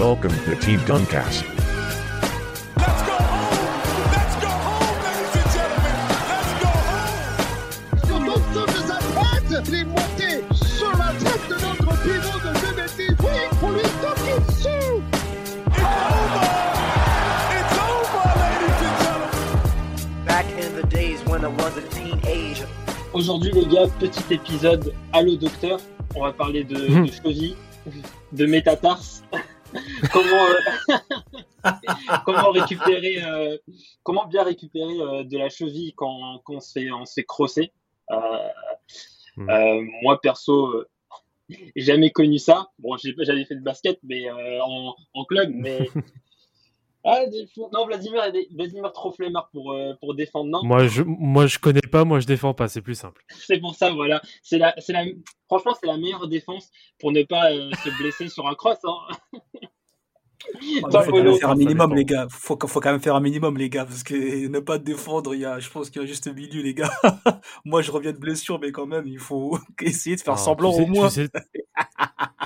Welcome to Team Duncast. Let's go home! Let's go home, ladies and gentlemen! Let's go home! sur l'ensemble de sa tête, il est monté sur la tête de notre pivot de Benetti. Oui, pour lui taper dessus. It's over! It's over, ladies and gentlemen! Back in the days when I was a teenager. Aujourd'hui, les gars, petit épisode Allo Docteur. On va parler de, Mhm. de cheville, de métatarse. comment, euh, comment récupérer, euh, comment bien récupérer euh, de la cheville quand, quand on se fait, on se fait crosser. Euh, Mhm. euh, moi, perso, euh, jamais connu ça. Bon, j'avais fait de basket, mais en, en club, mais. Ah, non, Vladimir, Vladimir trop flemmard pour, euh, pour défendre. Non, Moi je, moi, je connais pas, moi, je défends pas, c'est plus simple. c'est pour ça, voilà. C'est la, c'est la, franchement, c'est la meilleure défense pour ne pas euh, se blesser sur un cross. Hein. Il faut quand même faire un minimum, les gars. Faut, faut quand même faire un minimum, les gars, parce que ne pas défendre, il y a, je pense qu'il y a juste milieu, les gars. Moi, je reviens de blessure, mais quand même, il faut essayer de faire semblant tu sais- au moins. Tu sais,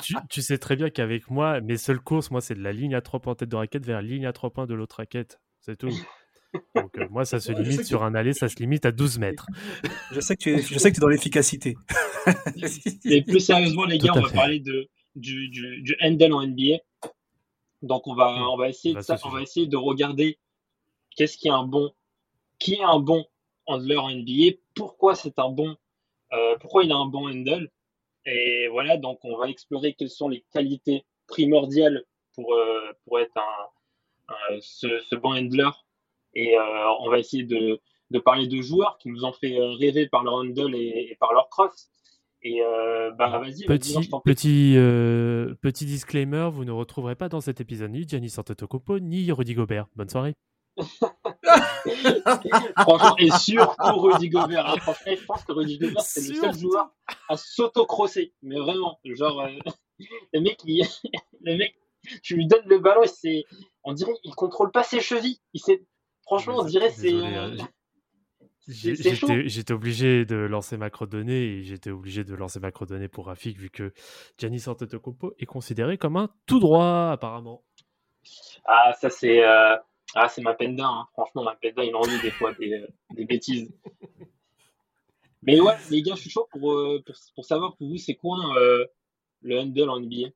tu- tu sais très bien qu'avec moi, mes seules courses, moi, c'est de la ligne à 3 points en tête de raquette vers la ligne à 3 points de l'autre raquette. C'est tout. Donc, euh, moi, ça se limite que- sur un aller, ça se limite à 12 mètres. Je sais que tu es, je sais que tu es dans l'efficacité. Et plus sérieusement, les Tout gars, on va fait. parler de, du, du, du handle en NBA. Donc, on va, on va essayer de Bah, ça, ça on va essayer de regarder qu'est-ce qui est un bon, qui est un bon handler en NBA, pourquoi c'est un bon, euh, pourquoi il a un bon handle. Et voilà, donc on va explorer quelles sont les qualités primordiales pour, euh, pour être un, un- ce, ce bon handler. Et euh, on va essayer de, de parler de joueurs qui nous ont fait euh, rêver par leur handle et, et par leur cross. Et euh, bah vas-y, Petit, prie. petit, petit disclaimer, vous ne retrouverez pas dans cet épisode ni Giannis Antetokounmpo ni Rudy Gobert. Bonne soirée. Franchement, et surtout Rudy Gobert. hein. Franchement, je pense que Rudy Gobert, c'est le seul joueur à s'auto-crosser. Mais vraiment, genre, euh, le mec, il- le mec, tu lui donnes le ballon et c'est, on dirait, il contrôle pas ses chevilles. Il sait, franchement, on dirait, c'est, euh, hein. J'étais j'étais obligé de lancer ma crodonnée et j'étais obligé de lancer ma crodonnée pour Rafik vu que Giannis Antetokounmpo est considéré comme un tout droit apparemment. Ah, ça, c'est, euh, ah, c'est ma penda, hein. Franchement, ma penda, il en dit des fois des, euh, des bêtises. Mais ouais, les gars, je suis chaud pour, euh, pour, savoir pour vous, c'est quoi euh, le handle en NBA.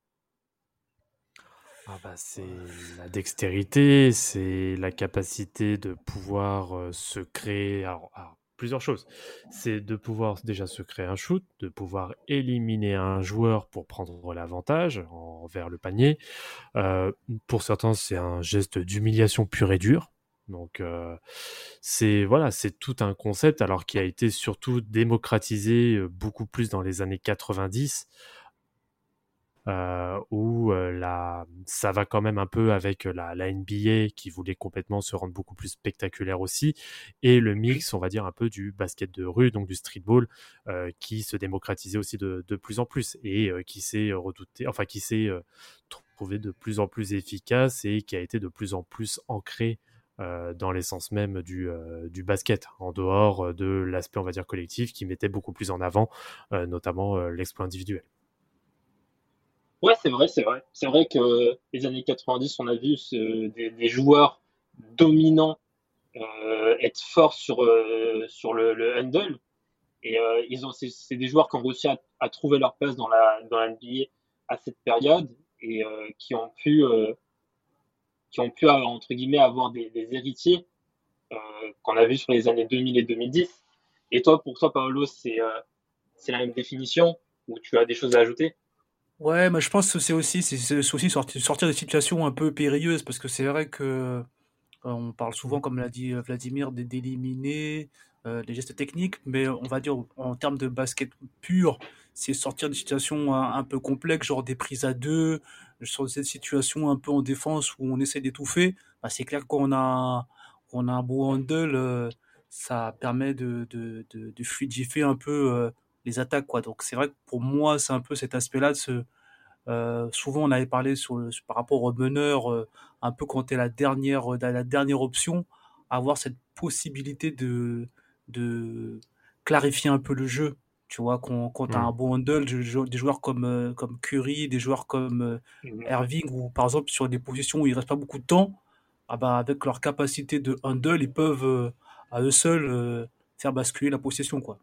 Ah bah, c'est la dextérité, c'est la capacité de pouvoir se créer alors, plusieurs choses. C'est de pouvoir déjà se créer un shoot, de pouvoir éliminer un joueur pour prendre l'avantage envers le panier. Euh, pour certains, c'est un geste d'humiliation pure et dure. Donc euh, c'est voilà, c'est tout un concept alors qui a été surtout démocratisé euh, beaucoup plus dans les années 90 euh, où euh, la, ça va quand même un peu avec la, la NBA qui voulait complètement se rendre beaucoup plus spectaculaire aussi, et le mix, on va dire, un peu du basket de rue, donc du streetball, euh, qui se démocratisait aussi de, de plus en plus et euh, qui s'est redouté, enfin qui s'est euh, trouvé de plus en plus efficace et qui a été de plus en plus ancré euh, dans l'essence même du, euh, du basket, en dehors euh, de l'aspect, on va dire, collectif, qui mettait beaucoup plus en avant, euh, notamment euh, l'exploit individuel. Ouais, c'est vrai, c'est vrai. C'est vrai que les années 90, on a vu des, joueurs dominants euh, être forts sur, euh, sur le, le handle. Et euh, ils ont, c'est, des joueurs qui ont réussi à, trouver leur place dans la, dans la NBA à cette période et qui ont pu, qui ont pu entre guillemets avoir des, des héritiers qu'on a vu sur les années 2000 et 2010. Et toi, pour toi, Paolo, c'est, c'est la même définition ou tu as des choses à ajouter? Ouais, mais je pense que c'est aussi, c'est aussi sortir, des situations un peu périlleuses, parce que c'est vrai que euh, on parle souvent, comme l'a dit euh, Vladimir, d'éliminer euh, les gestes techniques, mais on va dire en termes de basket pur, c'est sortir des situations un, peu complexes, genre des prises à deux, sur cette situation un peu en défense où on essaie d'étouffer, bah, c'est clair qu'on a, on a un beau handle, euh, ça permet de, de, de, de fluidifier un peu les attaques. Quoi. Donc c'est vrai que pour moi, c'est un peu cet aspect-là. De ce, euh, souvent, on avait parlé sur, le- par rapport au meneur, euh, un peu quand tu es la dernière, la dernière option, avoir cette possibilité de, de clarifier un peu le jeu. Tu vois, quand, quand tu as Mm. un bon handle, des joueurs comme, euh, comme Curry, des joueurs comme euh, Mhm. Irving, ou par exemple sur des positions où il reste pas beaucoup de temps, ah bah, avec leur capacité de handle, ils peuvent euh, à eux seuls euh, faire basculer la possession. Quoi.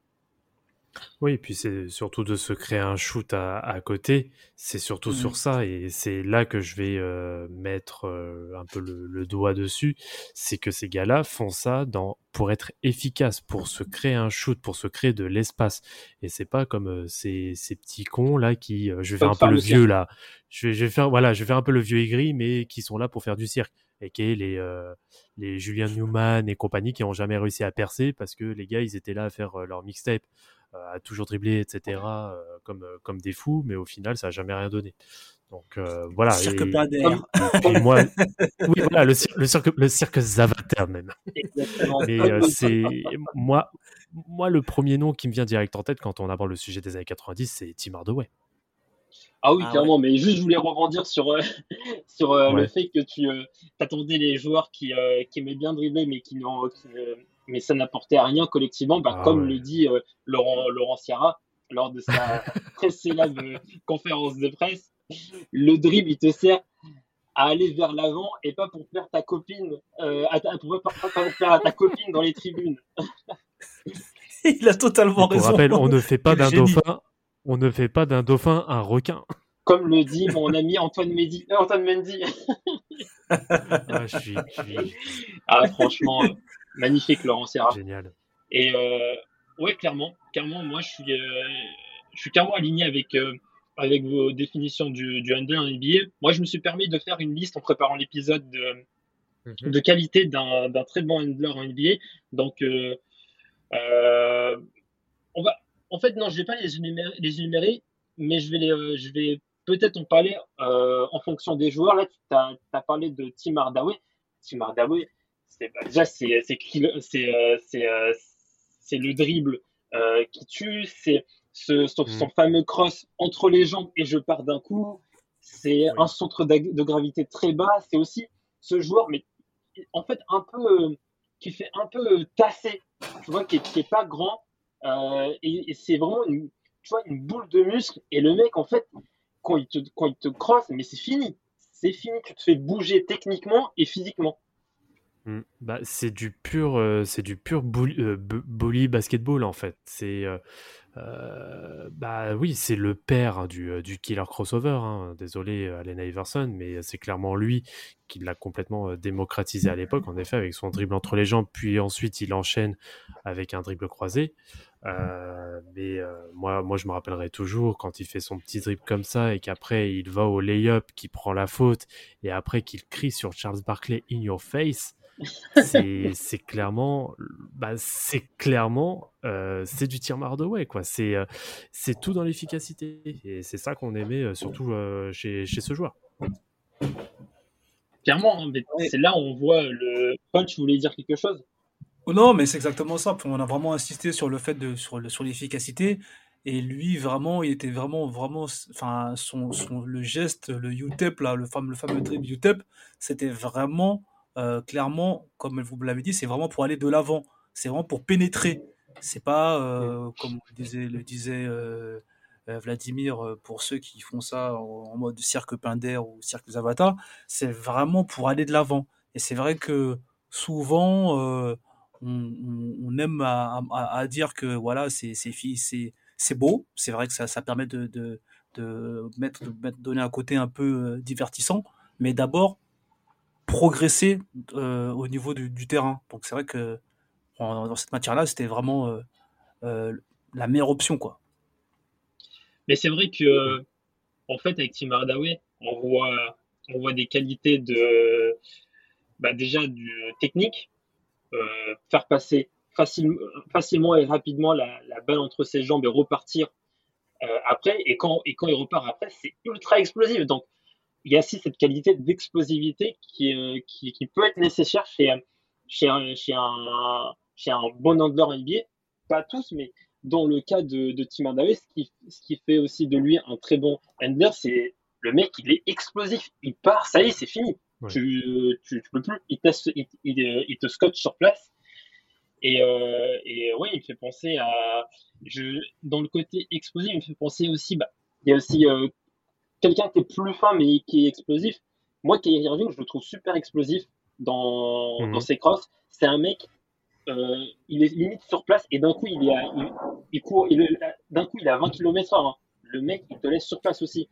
Oui, et puis c'est surtout de se créer un shoot à, à côté. C'est surtout Mhm. sur ça, et c'est là que je vais euh, mettre euh, un peu le, le doigt dessus. C'est que ces gars-là font ça dans, pour être efficaces, pour se créer un shoot, pour se créer de l'espace. Et c'est pas comme euh, ces, ces petits cons là qui, je vais faire un peu le vieux là. Je vais, je vais faire, voilà, je vais faire un peu le vieux aigri, mais qui sont là pour faire du cirque. Et qui est les, euh, les Julian Newman et compagnie qui ont jamais réussi à percer parce que les gars ils étaient là à faire euh, leur mixtape à toujours dribbler, etc., euh, comme, euh, comme des fous, mais au final, ça n'a jamais rien donné. Donc euh, voilà. Cirque et, d'air. moi, oui, voilà, le, cir- le cirque, le cirque Zavater même. Exactement. Mais euh, c'est moi, moi, le premier nom qui me vient direct en tête quand on aborde le sujet des années 90, c'est Tim Hardaway. Ah oui, Ah clairement, mais juste je voulais rebondir sur, euh, sur euh, le fait que tu euh, attendais les joueurs qui, euh, qui aimaient bien dribbler, mais qui n'ont, mais ça n'apportait à rien collectivement, bah, Ah comme ouais. le dit euh, Laurent, Laurent Sierra lors de sa très célèbre euh, conférence de presse, le dribble il te sert à aller vers l'avant et pas pour faire ta copine, euh, à ta- pour pas, pas pour faire à ta copine dans les tribunes. Il a totalement Et pour raison. rappel, on ne fait pas d'un dauphin, on ne fait pas d'un dauphin un requin. Comme le dit mon ami Antoine Mendy. euh, Antoine Mendy. Ah, je suis, je suis Ah, franchement, euh, magnifique Laurent Sierra. génial. Et euh, ouais, clairement, clairement, moi je suis, euh, je suis clairement aligné avec, euh, avec vos définitions du, du handle en NBA. Moi, je me suis permis de faire une liste en préparant l'épisode de, Mhm. de qualité d'un d'un très bon handler en NBA. Donc, euh, euh, on va, en fait, non, je vais pas les énumérer, les énumérer mais je vais, les, euh, je vais peut-être en parler en fonction des joueurs. Là, tu as, parlé de Tim Hardaway. Tim Hardaway, bah, déjà c'est c'est kill- c'est euh, c'est euh, c'est le dribble euh, qui tue, c'est ce, son, son fameux cross entre les jambes et je pars d'un coup. C'est un centre de gravité très bas. C'est aussi ce joueur, mais en fait un peu euh, qui fait un peu tasser, tu vois, qui est, qui est pas grand euh, et, et c'est vraiment une, tu vois, une boule de muscle. Et le mec, en fait, quand il te, quand il te crosse, mais c'est fini. C'est fini. Tu te fais bouger techniquement et physiquement. Mm. Bah, c'est du pur, euh, c'est du pur bully, euh, bu- bully basketball en fait. C'est, euh, bah oui, c'est le père du, killer crossover. hein. Désolé, Allen Iverson, mais c'est clairement lui qui l'a complètement démocratisé à l'époque. En effet, avec son dribble entre les jambes, puis ensuite il enchaîne avec un dribble croisé. Mais moi, moi, je me rappellerai toujours quand il fait son petit dribble comme ça et qu'après il va au lay-up, qui prend la faute et après qu'il crie sur Charles Barkley in your face c'est clairement bah, c'est clairement euh, c'est du tir Hardaway quoi c'est euh, c'est tout dans l'efficacité et c'est ça qu'on aimait euh, surtout euh, chez, chez ce joueur Clairement, hein, c'est là où on voit le. Paul, tu voulais dire quelque chose? Oh Non, mais c'est exactement ça. On a vraiment insisté sur le fait de sur le- sur l'efficacité. Et lui, vraiment, il était vraiment, vraiment, enfin, son, son, le geste, le U-tap, là, le fameux, le fameux dribble U-tap, c'était vraiment, euh, clairement, comme vous l'avez dit, c'est vraiment pour aller de l'avant. C'est vraiment pour pénétrer. C'est pas, euh, comme le disait, le disait euh, Vladimir, pour ceux qui font ça en, en mode cirque Pinder ou cirque Zavata, c'est vraiment pour aller de l'avant. Et c'est vrai que souvent, on, on- on aime à, à- à dire que voilà, c'est c'est beau. C'est vrai que ça, ça permet de, de, de mettre, de mettre- donner un côté un peu divertissant, mais d'abord progresser euh, au niveau du, terrain. Donc c'est vrai que dans cette matière-là, c'était vraiment euh, euh, la meilleure option, quoi. Mais c'est vrai que, en fait, avec Tim Hardaway, on voit, on voit des qualités de, bah, déjà du technique, faire passer facile- facilement et rapidement la, balle entre ses jambes et repartir après. Et quand, et quand il repart après, c'est ultra explosif. Donc, il y a aussi cette qualité d'explosivité qui, euh, qui, qui peut être nécessaire chez, chez, un, chez, un, chez un bon handler NBA. Pas tous, mais dans le cas de, de Tim Hardaway, ce qui, ce qui fait aussi de lui un très bon handler, c'est le mec, il est explosif. Il part, ça y est, c'est fini. Ouais. Tu, tu, tu peux plus. Il, te, il, il, il te scotche sur place. Et, euh, et ouais, il me fait penser à. Je, dans le côté explosif, il me fait penser aussi. Bah, il y a aussi euh, quelqu'un qui est plus fin, mais qui est explosif. Moi, Kyrie Irving, je le trouve super explosif dans, dans ses crosses. C'est un mec. euh, il est limite sur place et d'un coup il est à, il, il court il est- d'un coup il est à 20 km/h hein. le mec il te laisse sur place aussi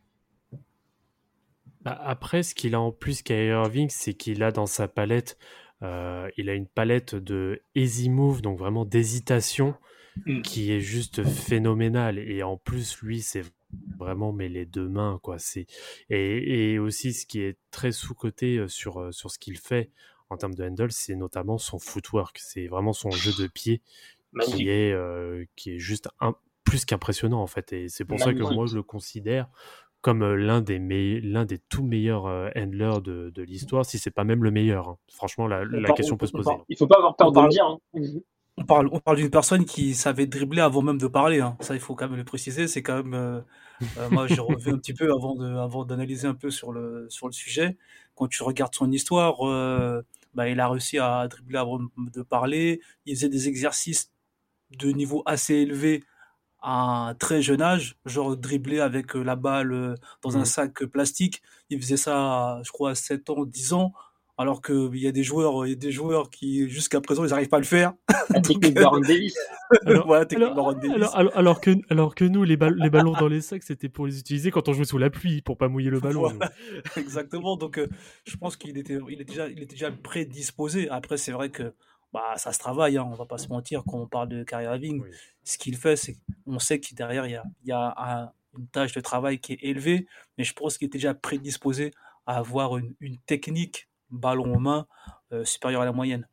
Bah, Après, ce qu'il a en plus Kyrie Irving, c'est qu'il a dans sa palette, euh, il a une palette de easy move, donc vraiment d'hésitation, Mm. qui est juste phénoménale. Et en plus, lui, c'est vraiment mais les deux mains, quoi. C'est et, et aussi ce qui est très sous coté sur sur ce qu'il fait en termes de handle, c'est notamment son footwork. C'est vraiment son jeu de pied magnifique qui est euh, qui est juste un, plus qu'impressionnant en fait. Et c'est pour ça que moi je le considère comme l'un des l'un des tout meilleurs euh, handlers de, de l'histoire, si c'est pas même le meilleur. hein. Franchement, la, la question peut se poser. hein. il faut pas avoir peur On de le parle- dire hein. On parle, on parle d'une personne qui savait dribbler avant même de parler. hein. Ça, il faut quand même le préciser. C'est quand même. euh, euh, moi, j'ai revu un petit peu avant de, avant d'analyser un peu sur le, sur le sujet. Quand tu regardes son histoire, euh, bah, il a réussi à dribbler avant de parler. Il faisait des exercices de niveau assez élevé à un très jeune âge, genre dribbler avec la balle dans un Mhm. sac plastique. Il faisait ça, je crois, à 7 ans, 10 ans. Alors qu'il y a des joueurs, il y a des joueurs qui, jusqu'à présent, ils n'arrivent pas à le faire. la technique Davis Alors- voilà, technique Alors, Baron Davis. alors, alors- alors que, alors que nous, les, ball- les ballons dans les sacs, c'était pour les utiliser quand on jouait sous la pluie, pour pas mouiller le ballon. Voilà. Exactement. Donc, euh, je pense qu'il était, il est déjà, il était déjà prédisposé. Après, c'est vrai que bah, ça se travaille. Hein, on va pas se mentir quand on parle de carrière Irving. Oui. Ce qu'il fait, c'est on sait qu'il derrière il y a, il y a un- une tâche de travail qui est élevée, mais je pense qu'il est déjà prédisposé à avoir une, une technique ballon en main euh, supérieure à la moyenne.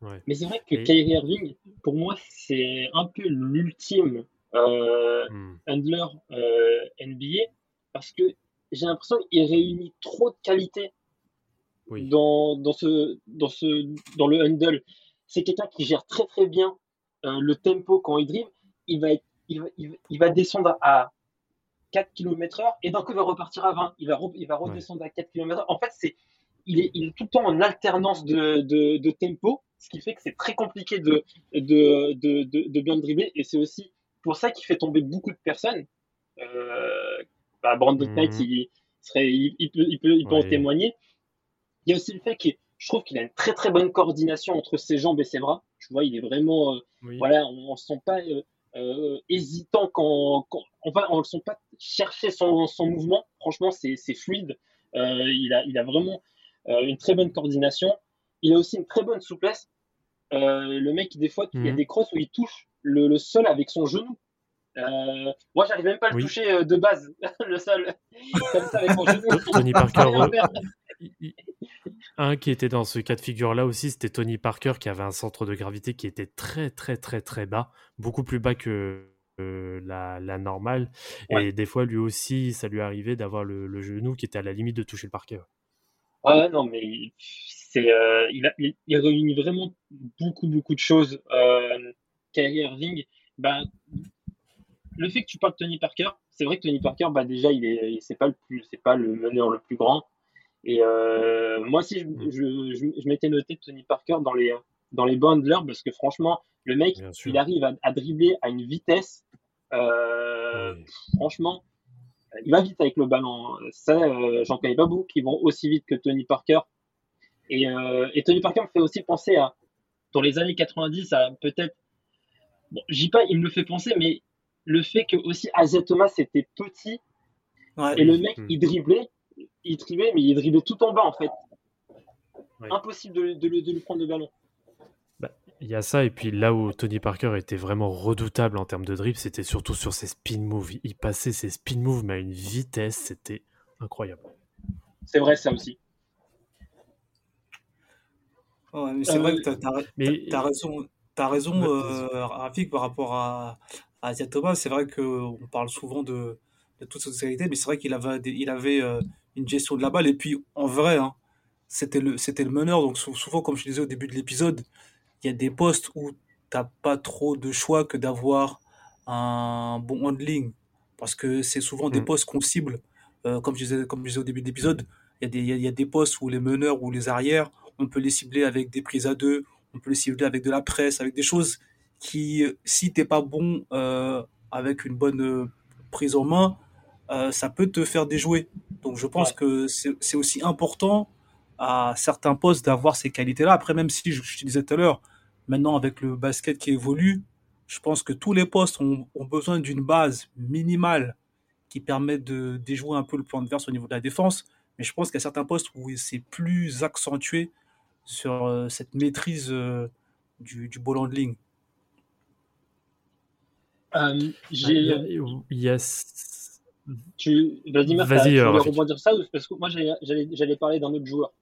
Ouais. mais c'est vrai que Et- Kyrie Irving pour moi c'est un peu l'ultime euh, Hmm. handler euh, NBA parce que j'ai l'impression qu'il réunit trop de qualités Oui. dans, dans, ce, dans, ce, dans le handle. C'est quelqu'un qui gère très très bien euh, le tempo quand il dribble. Il va, être, il, va, il, va, il va descendre à 4 km heure et d'un coup il va repartir à 20. Il va, re- il va redescendre à 4 km heure. En fait, c'est, il, est, il est tout le temps en alternance de, de, de tempo, ce qui fait que c'est très compliqué de, de, bien le dribbler. Et c'est aussi pour ça qu'il fait tomber beaucoup de personnes. Euh, bah, Brandon Mhm. Knight, il, serait, il, il peut, il peut, il peut en témoigner. Il y a aussi le fait que je trouve qu'il a une très très bonne coordination entre ses jambes et ses bras. Tu vois, il est vraiment, euh, Oui. voilà, on ne se sent pas euh, euh, hésitant quand, quand enfin, on ne sent pas chercher son, son mouvement. Franchement, c'est fluide. Euh, il, a, il a vraiment une très bonne coordination. Il a aussi une très bonne souplesse. Euh, le mec, des fois, il y a Mhm. des crosses où il touche le, le sol avec son genou. Euh, moi, j'arrive même pas à le Oui. toucher euh, de base, le sol, comme ça avec mon genou. Tony Parker, euh, un qui était dans ce cas de figure-là aussi, c'était Tony Parker qui avait un centre de gravité qui était très très très très bas, beaucoup plus bas que euh, la, la normale. Ouais. Et des fois, lui aussi, ça lui arrivait d'avoir le, le genou qui était à la limite de toucher le parquet. ouais. Ouais, non, mais c'est, euh, il, a, il, il réunit vraiment beaucoup, beaucoup de choses. Euh, Kyrie Irving, bah, le fait que tu parles de Tony Parker, c'est vrai que Tony Parker, bah, déjà, il est, c'est pas le plus, c'est pas le meneur le plus grand. Et euh, moi aussi, je, je, je, je m'étais noté Tony Parker dans les, dans les bundlers parce que franchement, le mec, il arrive à, à dribbler à une vitesse. Euh, franchement, il va vite avec le ballon. Ça, euh, j'en connais pas beaucoup qui vont aussi vite que Tony Parker. Et, euh, et Tony Parker me fait aussi penser à, dans les années 90, à peut-être, bon, j'y pas, il me le fait penser, mais le fait que aussi Isaiah Thomas était petit Ouais. et le mec, il driblait, il driblait, mais il driblait tout en bas en fait. Ouais. Impossible de, de, de lui prendre le ballon. Il y a ça, et puis là où Tony Parker était vraiment redoutable en termes de dribble, c'était surtout sur ses spin moves. Il passait ses spin moves, mais à une vitesse, c'était incroyable. C'est vrai, ça aussi. Ouais, mais c'est Euh, vrai que Mais t'as raison, t'as raison, Ouais, euh, Rafik, par rapport à, à Thomas. C'est vrai qu'on parle souvent de, de toutes ces qualités, mais c'est vrai qu'il avait, des- il avait euh, une gestion de la balle. Et puis, en vrai, hein, c'était le, le meneur. Donc, sou- souvent, comme je disais au début de l'épisode, il y a des postes où t'as pas trop de choix que d'avoir un bon handling. Parce que c'est souvent des Mm. postes qu'on cible. Euh, comme je disais, comme je disais au début de l'épisode, il y, a des- il y a- y a des postes où les meneurs ou les arrières, on peut les cibler avec des prises à deux, on peut les cibler avec de la presse, avec des choses qui, si t'es pas bon euh, avec une bonne euh, prise en main, euh, ça peut te faire déjouer. Donc je pense Ouais. que c'est c'est aussi important à certains postes d'avoir ces qualités-là. Après, même si je, je te disais tout à l'heure, maintenant avec le basket qui évolue, je pense que tous les postes ont, ont besoin d'une base minimale qui permet de déjouer un peu le plan adverse au niveau de la défense. Mais je pense qu'il y a certains postes où c'est plus accentué sur euh, cette maîtrise euh, du, du ball handling. Euh, Il j'ai, y a- il y a- tu, Vas-y, t'as- tu euh, voulais rebondir ça ou- parce que moi j'allais, j'allais, j'allais parler d'un autre joueur.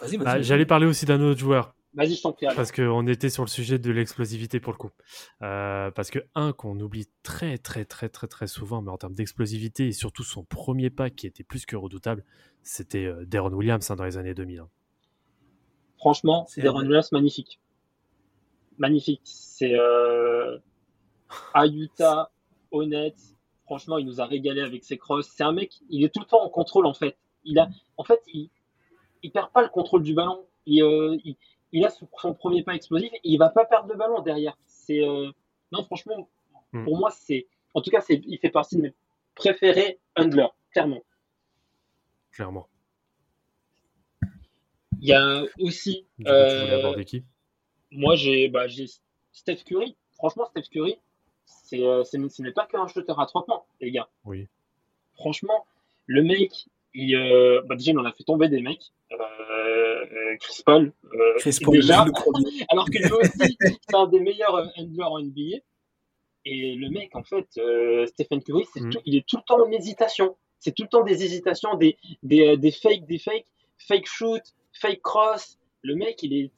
Vas-y, vas-y. Bah, vas-y. J'allais parler aussi d'un autre joueur. Vas-y, je t'en prie. Parce qu'on était sur le sujet de l'explosivité pour le coup. Euh, parce que un qu'on oublie très très très très très souvent, mais en termes d'explosivité et surtout son premier pas qui était plus que redoutable, c'était euh, Deron Williams hein, dans les années 2000. hein. Franchement, C'est Deron. Williams, magnifique. Magnifique. C'est euh, à Utah, honnête. Franchement, il nous a régalé avec ses crosses. C'est un mec, il est tout le temps en contrôle en fait. Il a, en fait, il, il perd pas le contrôle du ballon. Il, euh, il, il a son, premier pas explosif et il va pas perdre le ballon derrière. C'est euh, non, franchement, Mm. pour moi, c'est, en tout cas, c'est, il fait partie de mes préférés handler, clairement. Clairement. Il y a aussi, coup, euh, qui? Moi, j'ai bah, j'ai Steph Curry. Franchement, Steph Curry, c'est, euh, c'est- ce n'est pas qu'un shooter à trois points, les gars. Oui. Franchement, le mec, il, euh, bah, déjà, il en a fait tomber des mecs. Euh, Chris Paul, euh, Chris Paul, déjà, alors que lui aussi, c'est un des meilleurs euh, handlers en NBA. Et le mec, en fait, euh, Stephen Curry, tout- il est tout le temps en hésitation. C'est tout le temps des hésitations, des, des, euh, des fakes, des fakes, fake shoot, fake cross. Le mec, il est.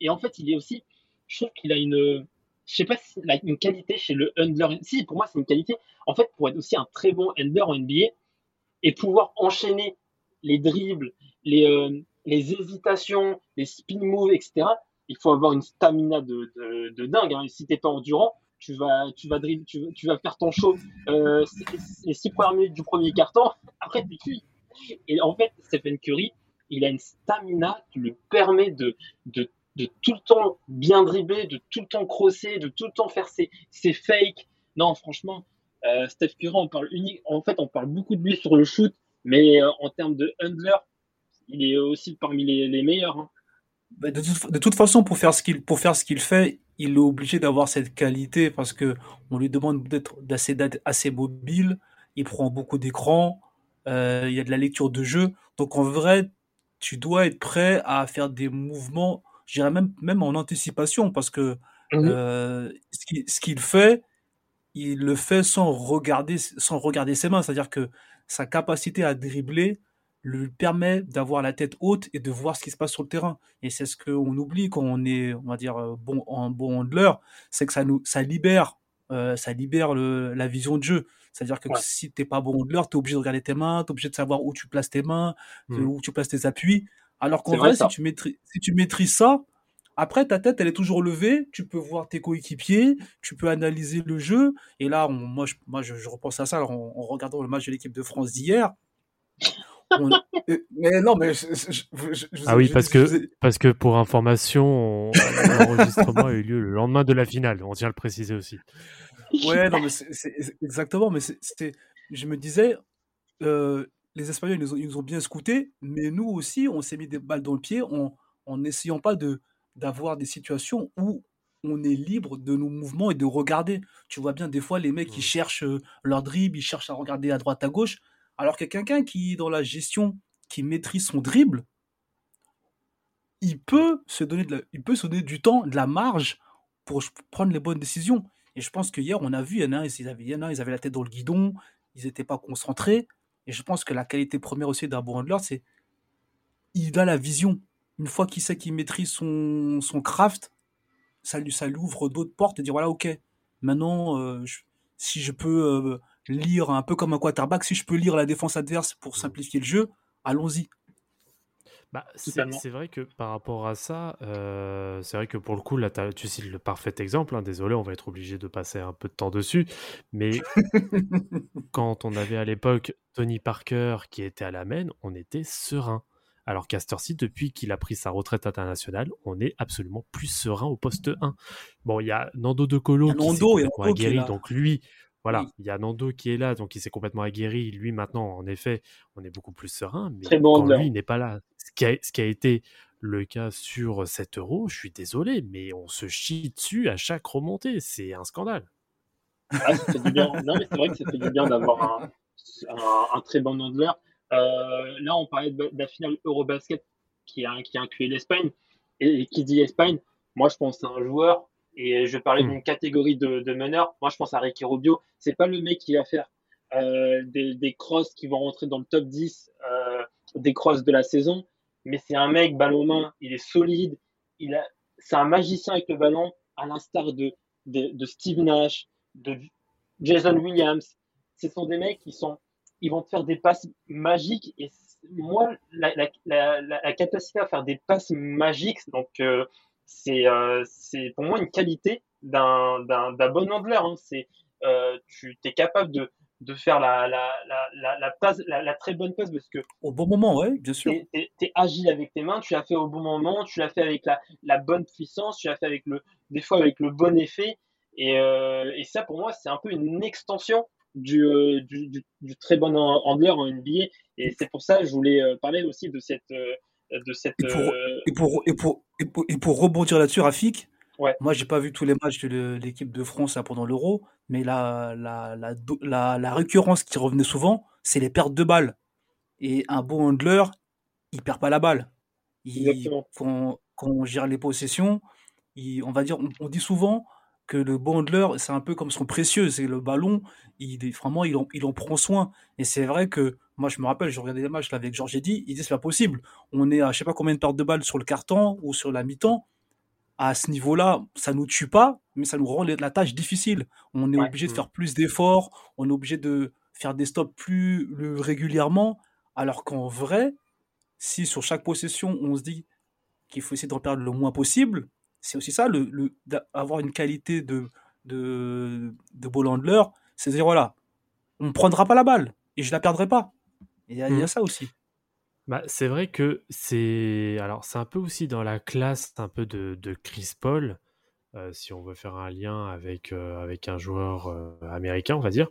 Et en fait, il est aussi. Je trouve qu'il a une. Je sais pas si il a une qualité chez le handler. Si, pour moi, c'est une qualité. En fait, pour être aussi un très bon handler en NBA et pouvoir enchaîner les dribbles, les, euh, hésitations, les spin moves, etc. Il faut avoir une stamina de, dingue. Hein. Si t'es pas endurant, tu vas, faire ton show euh, les six premières minutes du premier carton. Après, t'es cuit. Et en fait, Stephen Curry, il a une stamina qui lui permet de tout le temps bien dribbler, de tout le temps crosser, de tout le temps faire ses, ses fakes. Non, franchement, euh, Steph Curry, on parle unique. En fait, on parle beaucoup de lui sur le shoot, mais euh, en termes de handler, il est aussi parmi les, les meilleurs. hein. Bah, de, toute, de toute façon, pour faire ce qu'il pour faire ce qu'il fait, il est obligé d'avoir cette qualité parce que on lui demande d'être d'être assez mobile. Il prend beaucoup d'écran. euh, il y a de la lecture de jeu. Donc en vrai, tu dois être prêt à faire des mouvements, je dirais même même en anticipation parce que Mhm. euh, ce qu'il ce qu'il fait, il le fait sans regarder sans regarder ses mains. C'est-à-dire que sa capacité à dribbler lui permet d'avoir la tête haute et de voir ce qui se passe sur le terrain. Et c'est ce qu'on oublie quand on est, on va dire, euh, bon, en bon handler, c'est que ça nous, ça libère, euh, ça libère le, la vision de jeu. C'est-à-dire que Ouais. si t'es pas bon handler, t'es obligé de regarder tes mains, t'es obligé de savoir où tu places tes mains, Mhm. où tu places tes appuis. Alors qu'en vrai, si tu maîtrises, si tu maîtrises ça, après ta tête, elle est toujours levée. Tu peux voir tes coéquipiers, tu peux analyser le jeu. Et là, on- moi, je, moi, je, je repense à ça en, en regardant le match de l'équipe de France d'hier. On- euh, mais non, mais je, Ah oui, parce que, parce que pour information, on- l'enregistrement a eu lieu le lendemain de la finale. On tient à le préciser aussi. Ouais, non, mais c'est exactement. Mais c'était, je me disais, euh, les Espagnols, ils nous ont, ils nous ont bien scoutés, mais nous aussi, on s'est mis des balles dans le pied en en n'essayant pas de d'avoir des situations où on est libre de nos mouvements et de regarder. Tu vois bien, des fois, les mecs, ils cherchent euh, leur dribble, ils cherchent à regarder à droite, à gauche, alors que quelqu'un qui, dans la gestion, qui maîtrise son dribble, il peut se donner, de la- il peut se donner du temps, de la marge pour prendre les bonnes décisions. Et je pense que hier, on a vu, il y en a un, ils avaient, il y en a un, ils avaient la tête dans le guidon, ils n'étaient pas concentrés. Et je pense que la qualité première aussi d'un bon handler, c'est il a la vision. Une fois qu'il sait qu'il maîtrise son, son craft, ça lui, ça lui ouvre d'autres portes et dire voilà, ok, maintenant, euh, je- si je peux euh, lire un peu comme un quarterback. Si je peux lire la défense adverse pour simplifier le jeu, allons-y. Bah, c'est vrai que par rapport à ça, euh, c'est vrai que pour le coup, là, tu cites le parfait exemple. hein, désolé, on va être obligé de passer un peu de temps dessus. Mais quand on avait à l'époque Tony Parker qui était à la main, on était serein. Alors cette heure-ci, depuis qu'il a pris sa retraite internationale, on est absolument plus serein au poste 1. Bon, il y a Nando De Colo qui Nando, a complètement qui est aguerri, donc lui, voilà, Oui. il y a Nando qui est là, donc il s'est complètement aguerri. Lui, maintenant, en effet, on est beaucoup plus serein. Mais Très bon quand lui n'est pas là, ce qui, a, ce qui a été le cas sur 7 euros, je suis désolé, mais on se chie dessus à chaque remontée. C'est un scandale. Ah, ça fait du bien. Non, mais c'est vrai que ça fait du bien d'avoir un, un, un très bon handler. Euh, là, on parlait de, de la finale Eurobasket qui a, qui a inclus l'Espagne. Et, et qui dit Espagne, moi, je pense à un joueur. Et je parlais Hmm. d'une catégorie de, de meneurs. Moi, je pense à Ricky Rubio. C'est pas le mec qui va faire euh, des, des crosses qui vont rentrer dans le top 10 euh, des crosses de la saison. Mais c'est un mec, ballon aux mains, il est solide. Il a, c'est un magicien avec le ballon, à l'instar de, de, de Steve Nash, de Jason Williams. Ce sont des mecs qui sont, ils vont te faire des passes magiques. Et moi, la, la, la, la, la capacité à faire des passes magiques, donc euh, c'est, euh, pour moi une qualité d'un, d'un bon handler. Hein. C'est, euh, tu es capable de, de faire la, la, la, la, passe, très bonne passe parce que Au bon moment, ouais, bien sûr. tu es, agile avec tes mains, tu l'as fait au bon moment, tu l'as fait avec la, la bonne puissance, tu l'as fait avec le, des fois avec le bon effet. Et, euh, et ça, pour moi, c'est un peu une extension du, euh, du, du, du très bon handler en NBA. Et c'est pour ça que je voulais euh, parler aussi de cette. euh, de cette Et pour, et pour, et pour, et pour, et pour rebondir là-dessus, Rafik, Ouais. moi, j'ai pas vu tous les matchs de l'équipe de France là, pendant l'Euro, mais la, la, la, la, la récurrence qui revenait souvent, c'est les pertes de balles. Et un bon handler, il perd pas la balle. Il, quand, quand on gère les possessions, il, on va dire, on, on dit souvent que le bon handler, c'est un peu comme son précieux, c'est le ballon, il, est- vraiment, il en, il en prend soin. Et c'est vrai que, moi, je me rappelle, je regardais des matchs là, avec Georges Eddy, il dit, c'est pas possible. On est à je sais pas combien de pertes de balles sur le carton ou sur la mi-temps. À ce niveau-là, ça nous tue pas, mais ça nous rend la tâche difficile. On est Ouais. obligé de Mm. faire plus d'efforts, on est obligé de faire des stops plus régulièrement, alors qu'en vrai, si sur chaque possession, on se dit qu'il faut essayer d'en perdre le moins possible, c'est aussi ça, le, le, avoir une qualité de, de, de ball handler, c'est dire, voilà, on ne prendra pas la balle et je la perdrai pas. Et il y, a- il y a Mm. ça aussi. Bah, c'est vrai que c'est alors c'est un peu aussi dans la classe un peu de, de Chris Paul, euh, si on veut faire un lien avec, euh, avec un joueur euh, américain, on va dire.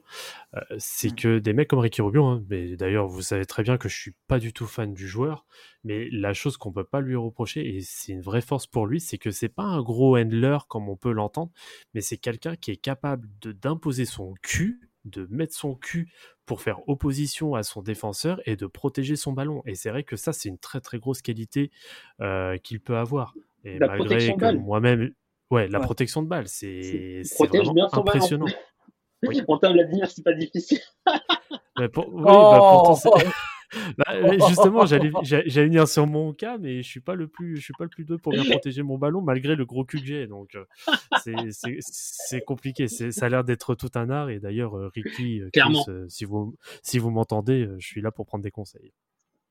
C'est Mm. que des mecs comme Ricky Rubio, hein, mais d'ailleurs vous savez très bien que je suis pas du tout fan du joueur, mais la chose qu'on peut pas lui reprocher et c'est une vraie force pour lui, c'est que c'est pas un gros handler comme on peut l'entendre, mais c'est quelqu'un qui est capable d'imposer son cul, de mettre son cul pour faire opposition à son défenseur et de protéger son ballon. Et c'est vrai que ça, c'est une très très grosse qualité qu'il peut avoir. Et La malgré que moi-même, ouais, la Ouais. protection de balle, C'est- vraiment impressionnant. Oui. On t'a Vladimir, c'est pas difficile. Pour- oui, Oh bah, Bah, justement, j'allais venir sur mon cas, mais je suis pas le plus, je suis pas le plus doué pour bien protéger mon ballon malgré le gros cul que j'ai. Donc euh, c'est- compliqué. Ça a l'air d'être tout un art. Et d'ailleurs, euh, Ricky, euh, Chris, si vous si vous m'entendez, je suis là pour prendre des conseils.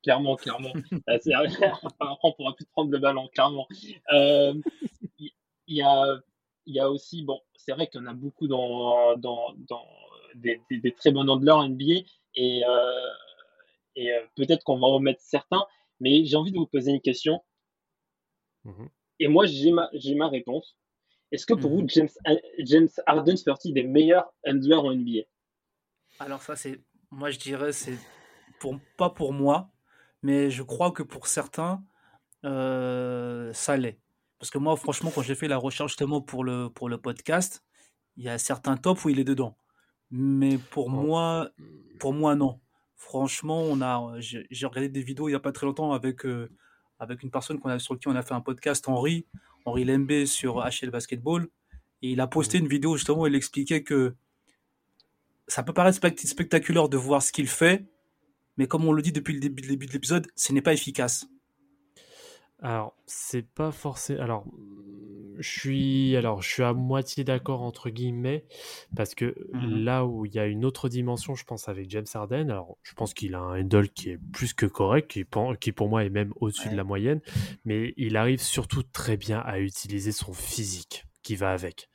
Clairement, clairement. Après, on pourra plus prendre le ballon, clairement. Euh, Il y, a, il y a aussi, bon, c'est vrai qu'il y en a beaucoup dans, dans, dans des, des- des très bons handlers en NBA et, euh, et euh, peut-être qu'on va en remettre certains, mais j'ai envie de vous poser une question Mhm. et moi j'ai ma, j'ai ma réponse. Est-ce que pour Mhm. vous, James, James Harden fait partie des meilleurs handlers en NBA Alors ça, c'est, moi je dirais, c'est pour, pas pour moi, mais je crois que pour certains, euh, ça l'est. Parce que moi, franchement, quand j'ai fait la recherche justement pour le, pour le podcast, il y a certains tops où il est dedans. Mais pour Oh. moi, pour moi, non. Franchement, on a, j'ai regardé des vidéos il y a pas très longtemps avec, euh, avec une personne qu'on a, sur qui on a fait un podcast, Henri, Henri Lembe sur HL Basketball. Et il a posté une vidéo justement où il expliquait que ça peut paraître spect- spectaculaire de voir ce qu'il fait, mais comme on le dit depuis le début de l'épisode, ce n'est pas efficace. Alors, c'est pas forcément. Alors, je suis alors je suis à moitié d'accord entre guillemets parce que Mhm. là où il y a une autre dimension, je pense avec James Harden. Alors je pense qu'il a un handle qui est plus que correct, qui, qui pour moi est même au-dessus de la moyenne, mais il arrive surtout très bien à utiliser son physique qui va avec.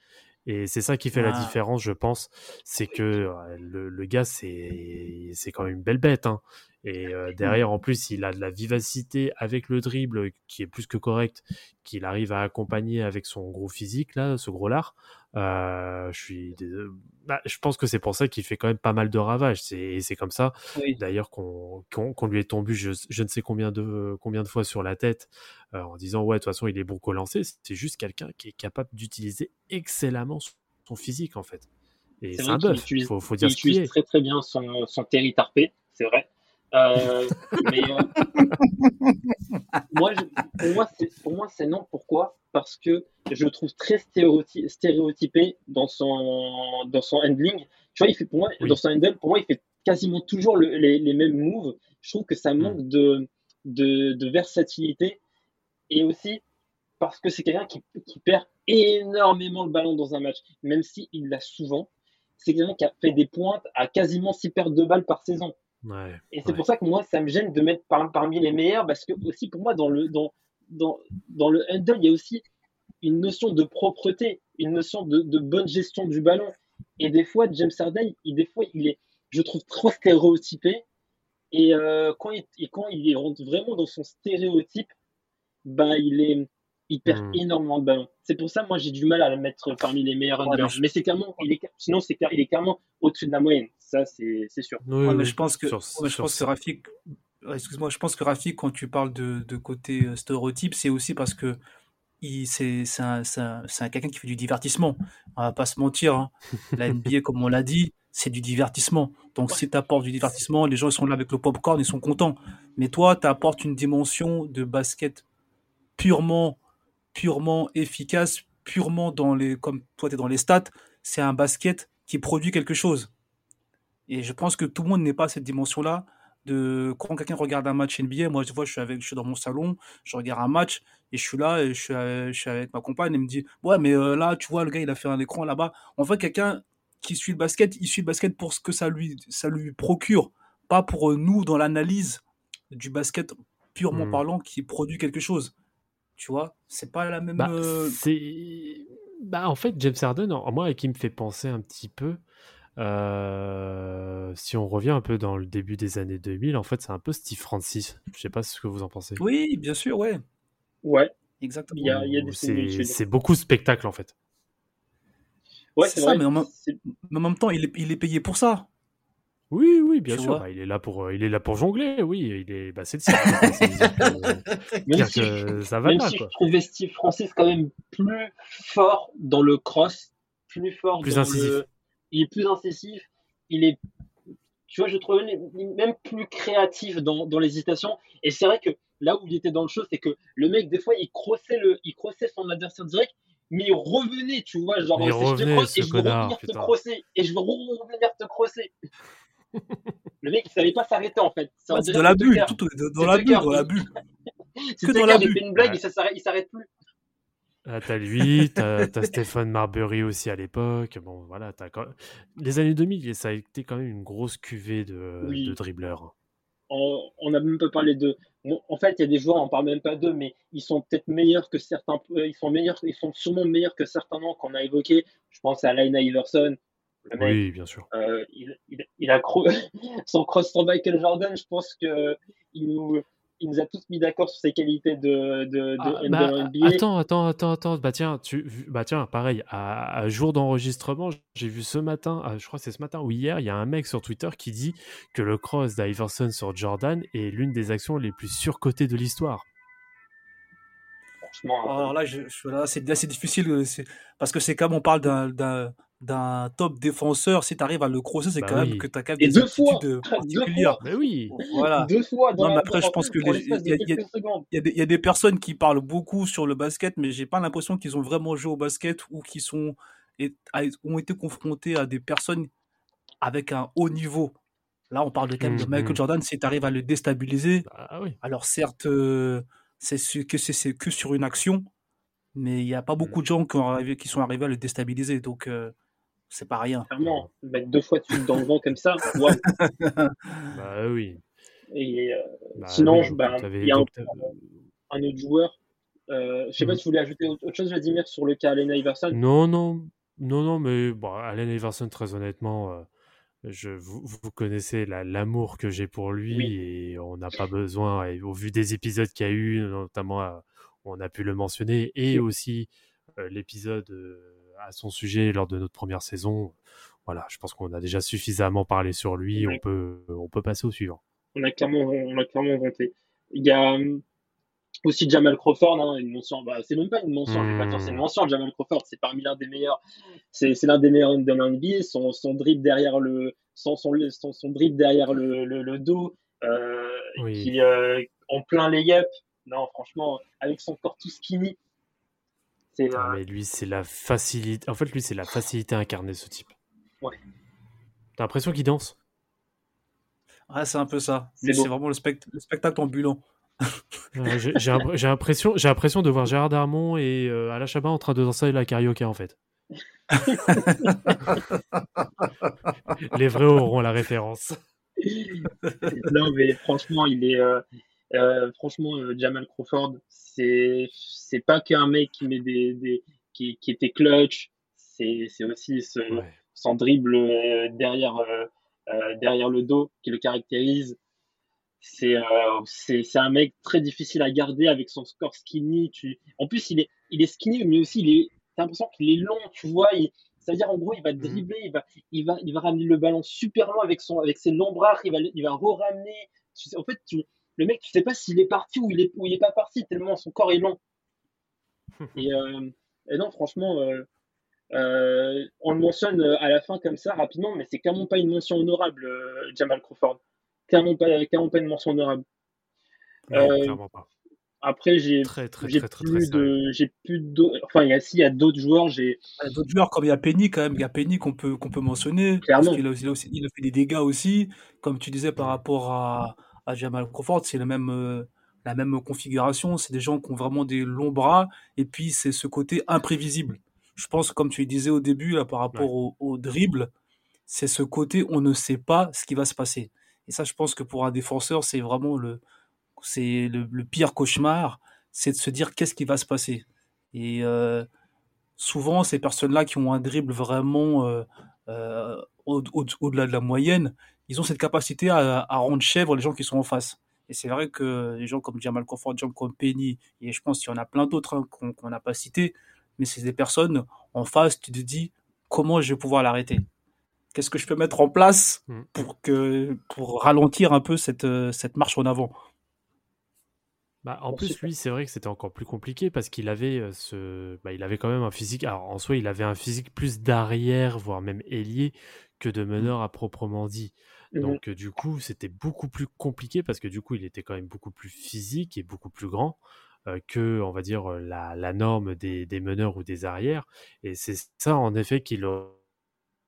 Et c'est ça qui fait la Ah. différence, je pense, c'est que le, le gars c'est c'est quand même une belle bête. hein. Et euh, derrière, en plus, il a de la vivacité avec le dribble qui est plus que correct, qu'il arrive à accompagner avec son gros physique, là, ce gros lard. Euh, je suis, bah, je pense que c'est pour ça qu'il fait quand même pas mal de ravages. C'est, et c'est comme ça, Oui. d'ailleurs, qu'on, qu'on lui est tombé je, je ne sais combien de, combien de fois sur la tête euh, en disant ouais, de toute façon, il est bon qu'au lancer. C'est juste quelqu'un qui est capable d'utiliser excellemment son, physique, en fait. Et C'est un bœuf. utilise- Faut, faut Il dire ce qu'il utilise très très bien son, son Terry Tarpé, c'est vrai. Euh, mais euh, moi, je- pour moi, c'est pour moi c'est non. Pourquoi? Parce que je le trouve très stéréoty- stéréotypé dans son dans son handling. Tu vois, il fait pour moi Oui. dans son handle, pour moi, il fait quasiment toujours le- les, les mêmes moves. Je trouve que ça Mm. manque de, de de versatilité et aussi parce que c'est quelqu'un qui, qui perd énormément le ballon dans un match, même si il l'a souvent. C'est quelqu'un qui a fait des pointes à quasiment 6 pertes de balles par saison. Ouais, Et c'est ouais. pour ça que moi, ça me gêne de mettre par- parmi les meilleurs, parce que aussi pour moi, dans le, dans, dans, dans le handle, il y a aussi une notion de propreté, une notion de, de bonne gestion du ballon. Et des fois, James Harden, il, des fois, il est, je trouve, trop stéréotypé. Et euh, quand, il, et quand il rentre vraiment dans son stéréotype, bah, il, est, il perd Hmm. énormément de ballons. C'est pour ça, moi, j'ai du mal à le mettre parmi les meilleurs Ouais, handlers. mais je- mais c'est clairement, il est, sinon, c'est, clair- il est clairement au-dessus de la moyenne. Ça, c'est, c'est sûr. Oui, Ouais, mais je pense que, sur- ouais, je sur pense que. Rafik, excuse-moi, je pense que Rafik, quand tu parles de, de côté euh, stéréotype, c'est aussi parce que il, c'est, c'est un, c'est un- c'est un quelqu'un qui fait du divertissement. On va pas se mentir. hein. La NBA, comme on l'a dit, c'est du divertissement. Donc, si tu apportes du divertissement, les gens ils sont là avec le popcorn, ils sont contents. Mais toi, tu apportes une dimension de basket purement, purement efficace, purement dans les, comme toi, tu es dans les stats. C'est un basket qui produit quelque chose. Et je pense que tout le monde n'est pas à cette dimension-là. De quand quelqu'un regarde un match NBA, moi je vois, je suis avec, je suis dans mon salon, je regarde un match et je suis là et je suis, euh, je suis avec ma compagne et elle me dit ouais mais euh, là tu vois le gars il a fait un écran là-bas. En fait quelqu'un qui suit le basket, il suit le basket pour ce que ça lui ça lui procure, pas pour euh, nous dans l'analyse du basket purement Hmm. parlant qui produit quelque chose. Tu vois, c'est pas la même. Bah, euh, c'est... bah, en fait, James Harden, en- moi, qui me fait penser un petit peu, euh, si on revient un peu dans le début des années 2000, en fait, c'est un peu Steve Francis. Je sais pas ce que vous en pensez. Oui, bien sûr, ouais, Ouais, exactement. il y a, il y a des Où C'est beaucoup de spectacle, en fait. Ouais, C'est c'est ça, vrai. mais en en même temps, il est, il est payé pour ça. Oui, oui, bien Tu sûr. bah, il est là pour, euh, il est là pour jongler. Oui, il est, bah, c'est dire si, que ça va même pas, si je quoi. trouvais Steve Francis quand même plus fort dans le cross, plus fort Plus dans incisif. le. Il est plus incisif, il est. Tu vois, je trouvais même plus créatif dans, dans l'hésitation. Et c'est vrai que là où il était dans le show, c'est que le mec, des fois, il crossait, le, il crossait son adversaire direct, mais il revenait, tu vois. Genre, il c'est, je te revenait, et je veux revenir te crosser. Et je veux revenir te crosser. le mec, il savait pas s'arrêter en fait. Ouais, dans le l'abus, Tucker. tout, dans l'abus, Tucker, dans l'abus. C'est Que dans il l'abus. fait une blague, Ouais. il s'arrête plus. Ah, t'as lui, t'as t'as Stephen Marbury aussi à l'époque. Bon, voilà, t'as quand- les années 2000, ça a été quand même une grosse cuvée de, Oui. de dribbleurs. on n'a même pas parlé de. bon, en fait, il y a des joueurs, on parle même pas d'eux, mais ils sont peut-être meilleurs que certains. euh, Ils sont meilleurs, ils sont sûrement meilleurs que certains noms qu'on a évoqués. Je pense à Lina Iverson. Le mec, Oui, bien sûr. euh, il, il- il a cro- son cross sur Michael Jordan. Je pense que il nous, il nous a tous mis d'accord sur ses qualités de, de, de, Ah, de bah, NBA. attends, attends, attends, attends. Bah tiens, tu, bah tiens, pareil. À, à jour d'enregistrement, j'ai vu ce matin, ah, je crois que c'est ce matin ou hier, il y a un mec sur Twitter qui dit que le cross d'Iverson sur Jordan est l'une des actions les plus surcotées de l'histoire. Franchement, Alors là, je, je- là, c'est assez difficile parce que c'est comme on parle d'un, d'un, top défenseur. Si tu arrives à le crosser, c'est Bah quand oui. même que tu as quand même des deux fois, aptitudes euh, deux particulières. Mais oui. Voilà. deux fois dans Non, mais après, je pense que les- de il y a- il y a- quelques secondes. Il y, a des, il y a des personnes qui parlent beaucoup sur le basket, mais j'ai pas l'impression qu'ils ont vraiment joué au basket ou qui sont et- a- ont été confrontés à des personnes avec un haut niveau. Là, on parle de quand même de Mhm. Michael Jordan. Si tu arrives à le déstabiliser, Bah oui. alors certes, euh, c'est que c'est c'est que sur une action, mais il n'y a pas beaucoup de gens qui, ont arrivé, qui sont arrivés à le déstabiliser, donc euh, c'est pas rien. Clairement, mettre deux fois de suite dans le vent comme ça. waouh. Bah oui. Et euh, Bah sinon, oui, t'avais- il y a un, t'as- un autre joueur. Euh, je sais pas Mhm. si vous voulez ajouter autre chose, Vladimir, sur le cas Allen Iverson. Non, non, non, non, mais bon, Allen Iverson, très honnêtement, euh, je, vous, vous connaissez la- l'amour que j'ai pour lui Oui. et on n'a pas besoin, et au vu des épisodes qu'il y a eu, notamment, euh, on a pu le mentionner, et aussi euh, l'épisode euh, à son sujet lors de notre première saison. Voilà, je pense qu'on a déjà suffisamment parlé sur lui, on peut, on peut passer au suivant. On a clairement, on a clairement vanté. Il y a hum, aussi Jamal Crawford, hein, une mention. Bah, c'est même pas une mention, je vais pas dire c'est une mention. Jamal Crawford, c'est parmi l'un des meilleurs. C'est c'est l'un des meilleurs de l'NBA. Son, son dribble derrière le, son, son, son, son dribble derrière le, le, le dos, euh, Oui. qui euh, en plein layup. Non, franchement, avec son corps tout skinny, c'est Ah, euh, mais lui, c'est la facilité. En fait, lui, c'est la facilité incarnée, ce type. Ouais. T'as l'impression qu'il danse? Ouais, c'est un peu ça. C'est Lui, beau. C'est vraiment le, spect- le spectacle ambulant. Ouais, J'ai j'ai l'impr- j'ai l'impression, j'ai l'impression de voir Gérard Darmon et euh, Alain Chabat en train de danser la karaoke en fait. Les vrais auront la référence. non, mais franchement, il est. euh, euh, franchement, euh, Jamal Crawford, c'est c'est pas qu'un mec qui met des, des qui, qui était clutch. C'est c'est aussi ce, Ouais. son dribble euh, derrière derrière le dos qui le caractérise. C'est c'est c'est un mec très difficile à garder avec son score skinny. Tu... En plus, il est il est skinny, mais aussi il est. T'as l'impression qu'il est long, tu vois. Il... C'est-à-dire, en gros, il va Mhm. dribbler, il va, il va, il va ramener le ballon super loin avec son, avec ses longs bras, il va, il va re-ramener. En fait, tu- le mec, tu sais pas s'il est parti ou il est, ou il est pas parti tellement son corps est long. Et, euh, et non, franchement, euh, euh, on le mentionne à la fin comme ça rapidement, mais c'est clairement pas une mention honorable, euh, Jamal Crawford. Clairement pas, clairement pas une mention honorable. Non, Euh, clairement pas. Après, j'ai, plus de, j'ai plus d'autres, enfin, il y a, si, il y a d'autres joueurs, j'ai, Il y a d'autres joueurs comme il y a Penny quand même, il y a Penny qu'on peut, qu'on peut mentionner, Clairement. parce qu'il a, il a aussi, il a fait des dégâts aussi, comme tu disais par rapport à, à Jamal Crawford, c'est même, euh, la même configuration, c'est des gens qui ont vraiment des longs bras, et puis c'est ce côté imprévisible. Je pense, comme tu le disais au début, là, par rapport au, au dribble, c'est ce côté on ne sait pas ce qui va se passer. Et ça, je pense que pour un défenseur, c'est vraiment le, c'est le, le pire cauchemar, c'est de se dire qu'est-ce qui va se passer. Et euh, souvent, ces personnes-là qui ont un dribble vraiment euh, au-delà de la moyenne, ils ont cette capacité à, à rendre chèvre les gens qui sont en face. Et c'est vrai que les gens comme Jamal Crawford, des gens comme Penny, et je pense qu'il y en a plein d'autres hein, qu'on qu'on n'a pas cités, mais c'est des personnes en face, tu te dis comment je vais pouvoir l'arrêter? Qu'est-ce que je peux mettre en place Mm. pour, que, pour ralentir un peu cette, cette marche en avant? Bah, en plus, lui, c'est vrai que c'était encore plus compliqué parce qu'il avait euh, ce, bah, il avait quand même un physique. Alors, en soi, il avait un physique plus d'arrière, voire même ailier, que de meneur à proprement dit. Mhm. Donc, du coup, c'était beaucoup plus compliqué parce que du coup, il était quand même beaucoup plus physique et beaucoup plus grand euh, que, on va dire, la, la norme des, des meneurs ou des arrières. Et c'est ça, en effet, qui le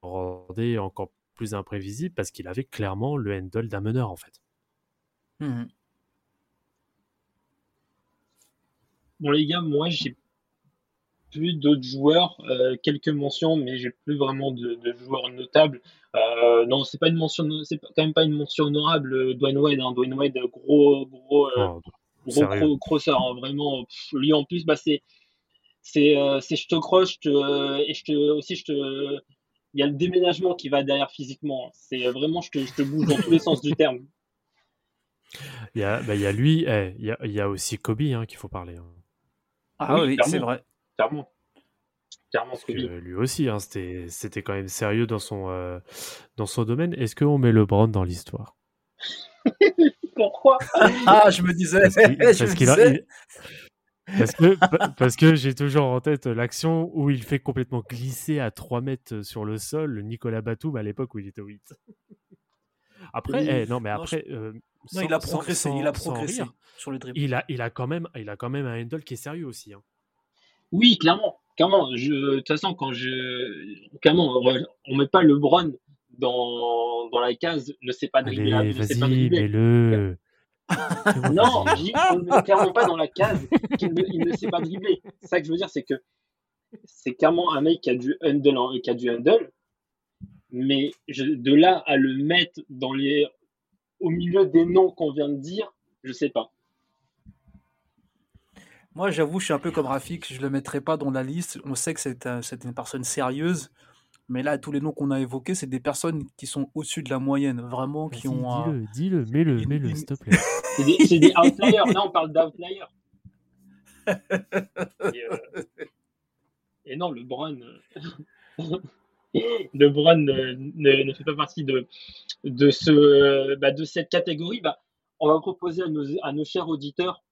rendait encore plus imprévisible parce qu'il avait clairement le handle d'un meneur, en fait. Mhm. Bon les gars, moi j'ai plus d'autres joueurs, euh, quelques mentions, mais j'ai plus vraiment de, de joueurs notables. Euh, non, c'est pas une mention, c'est pas- quand même pas une mention honorable. euh, Dwayne Wade, hein, Dwayne Wade, gros, gros, euh, Oh, gros, gros crosser, hein, vraiment. Pff, lui en plus, bah c'est, c'est, euh, c'est je te croche, je te, et je te, aussi je te, il y a le déménagement qui va derrière physiquement. C'est euh, vraiment, je te, je te bouge dans tous les sens du terme. Il y a, bah, il y a lui, eh, il, y a, il y a aussi Kobe hein, qu'il faut parler. hein. Ah Oui, oui, c'est vrai. Clairement, clairement, Parce que Kobe. lui aussi, hein, c'était, c'était quand même sérieux dans son, euh, dans son domaine. Est-ce qu'on met LeBron dans l'histoire? Pourquoi? Ah, je me disais, Parce qu'il- je parce me qu'il a- disais. il- parce que, pa- parce que j'ai toujours en tête l'action où il fait complètement glisser à 3 mètres sur le sol le Nicolas Batum à l'époque où il était au 8. Après, Oui. eh, non, mais Non, après. euh, Non, il a progressé, sans- il a progressé rire, sur le dribble. il a, il, a quand même, il a quand même un handle qui est sérieux aussi. hein. Oui, clairement, clairement. Je, de toute façon, quand je, clairement, on, on met pas LeBron dans, dans la case, ne sait pas dribbler, Allez, ne sait pas dribbler. Non, on ne met clairement pas dans la case qu'il ne, il ne sait pas dribbler. C'est ça que je veux dire, c'est que c'est clairement un mec qui a du handle, en- qui a du handle, mais je- de là à le mettre dans les, au milieu des noms qu'on vient de dire, je sais pas. Moi, j'avoue, je suis un peu comme Rafik, je le mettrai pas dans la liste. On sait que c'est un- c'est une personne sérieuse, mais là, tous les noms qu'on a évoqués, c'est des personnes qui sont au-dessus de la moyenne, vraiment, qui Vas-y, ont un- Dis-le, dis-le, mets-le, une- mets-le, s'il te plaît. C'est des, c'est des outliers. Là, on parle d'outliers. Et, euh, et non, le Brun, le Brun euh, ne, ne fait pas partie de, de, ce, euh, bah, de cette catégorie. Bah, on va proposer à nos, à nos chers auditeurs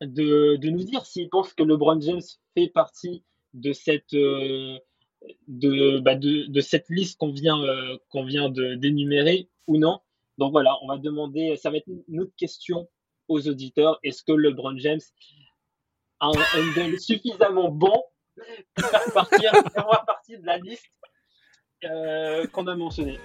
de, de nous dire s'ils pensent que LeBron James fait partie de cette, euh, de, bah, de, de cette liste qu'on vient, euh, qu'on vient d'énumérer ou non. Donc voilà, on va demander, ça va être une autre question aux auditeurs. Est-ce que LeBron James a un suffisamment bon pour faire, pour partie de la liste euh, qu'on a mentionnée?